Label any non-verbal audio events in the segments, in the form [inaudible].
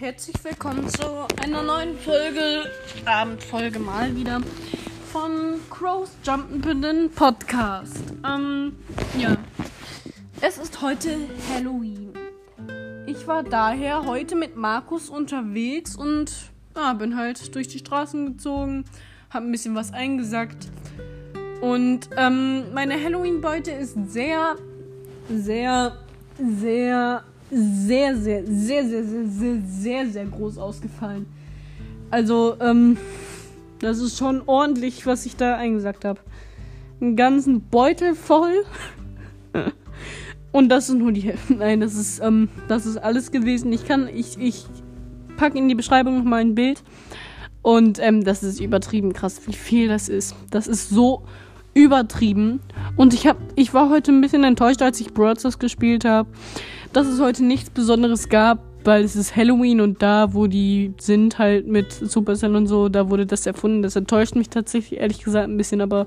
herzlich willkommen zu einer neuen Folge, Abendfolge mal wieder von Crows Jumpin' Podcast. Ähm, ja. Es ist heute Halloween. Ich war daher heute mit Markus unterwegs und ja, bin halt durch die Straßen gezogen, hab ein bisschen was eingesackt. Und ähm, meine Halloween-Beute ist sehr, sehr, sehr sehr, sehr, sehr, sehr, sehr, sehr, sehr, sehr groß ausgefallen. Also, ähm, das ist schon ordentlich, was ich da eingesagt habe. Einen ganzen Beutel voll. Und das ist nur die Hälfte. Nein, das ist, ähm, das ist alles gewesen. Ich kann, ich, ich packe in die Beschreibung nochmal ein Bild. Und ähm, das ist übertrieben krass, wie viel das ist. Das ist so übertrieben. Und ich hab, ich war heute ein bisschen enttäuscht, als ich Broadstars gespielt habe dass es heute nichts Besonderes gab, weil es ist Halloween und da, wo die sind, halt mit Supercell und so, da wurde das erfunden. Das enttäuscht mich tatsächlich, ehrlich gesagt, ein bisschen, aber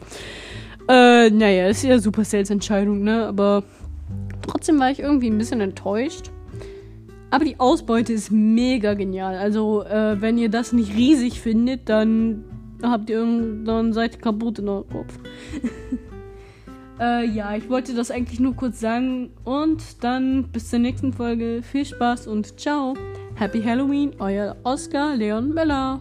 äh, naja, ist ja Supercells Entscheidung, ne? Aber trotzdem war ich irgendwie ein bisschen enttäuscht. Aber die Ausbeute ist mega genial. Also, äh, wenn ihr das nicht riesig findet, dann habt ihr irgendeine Seite kaputt in eurem Kopf. [laughs] Äh, ja, ich wollte das eigentlich nur kurz sagen. Und dann bis zur nächsten Folge. Viel Spaß und ciao. Happy Halloween, euer Oscar Leon Meller.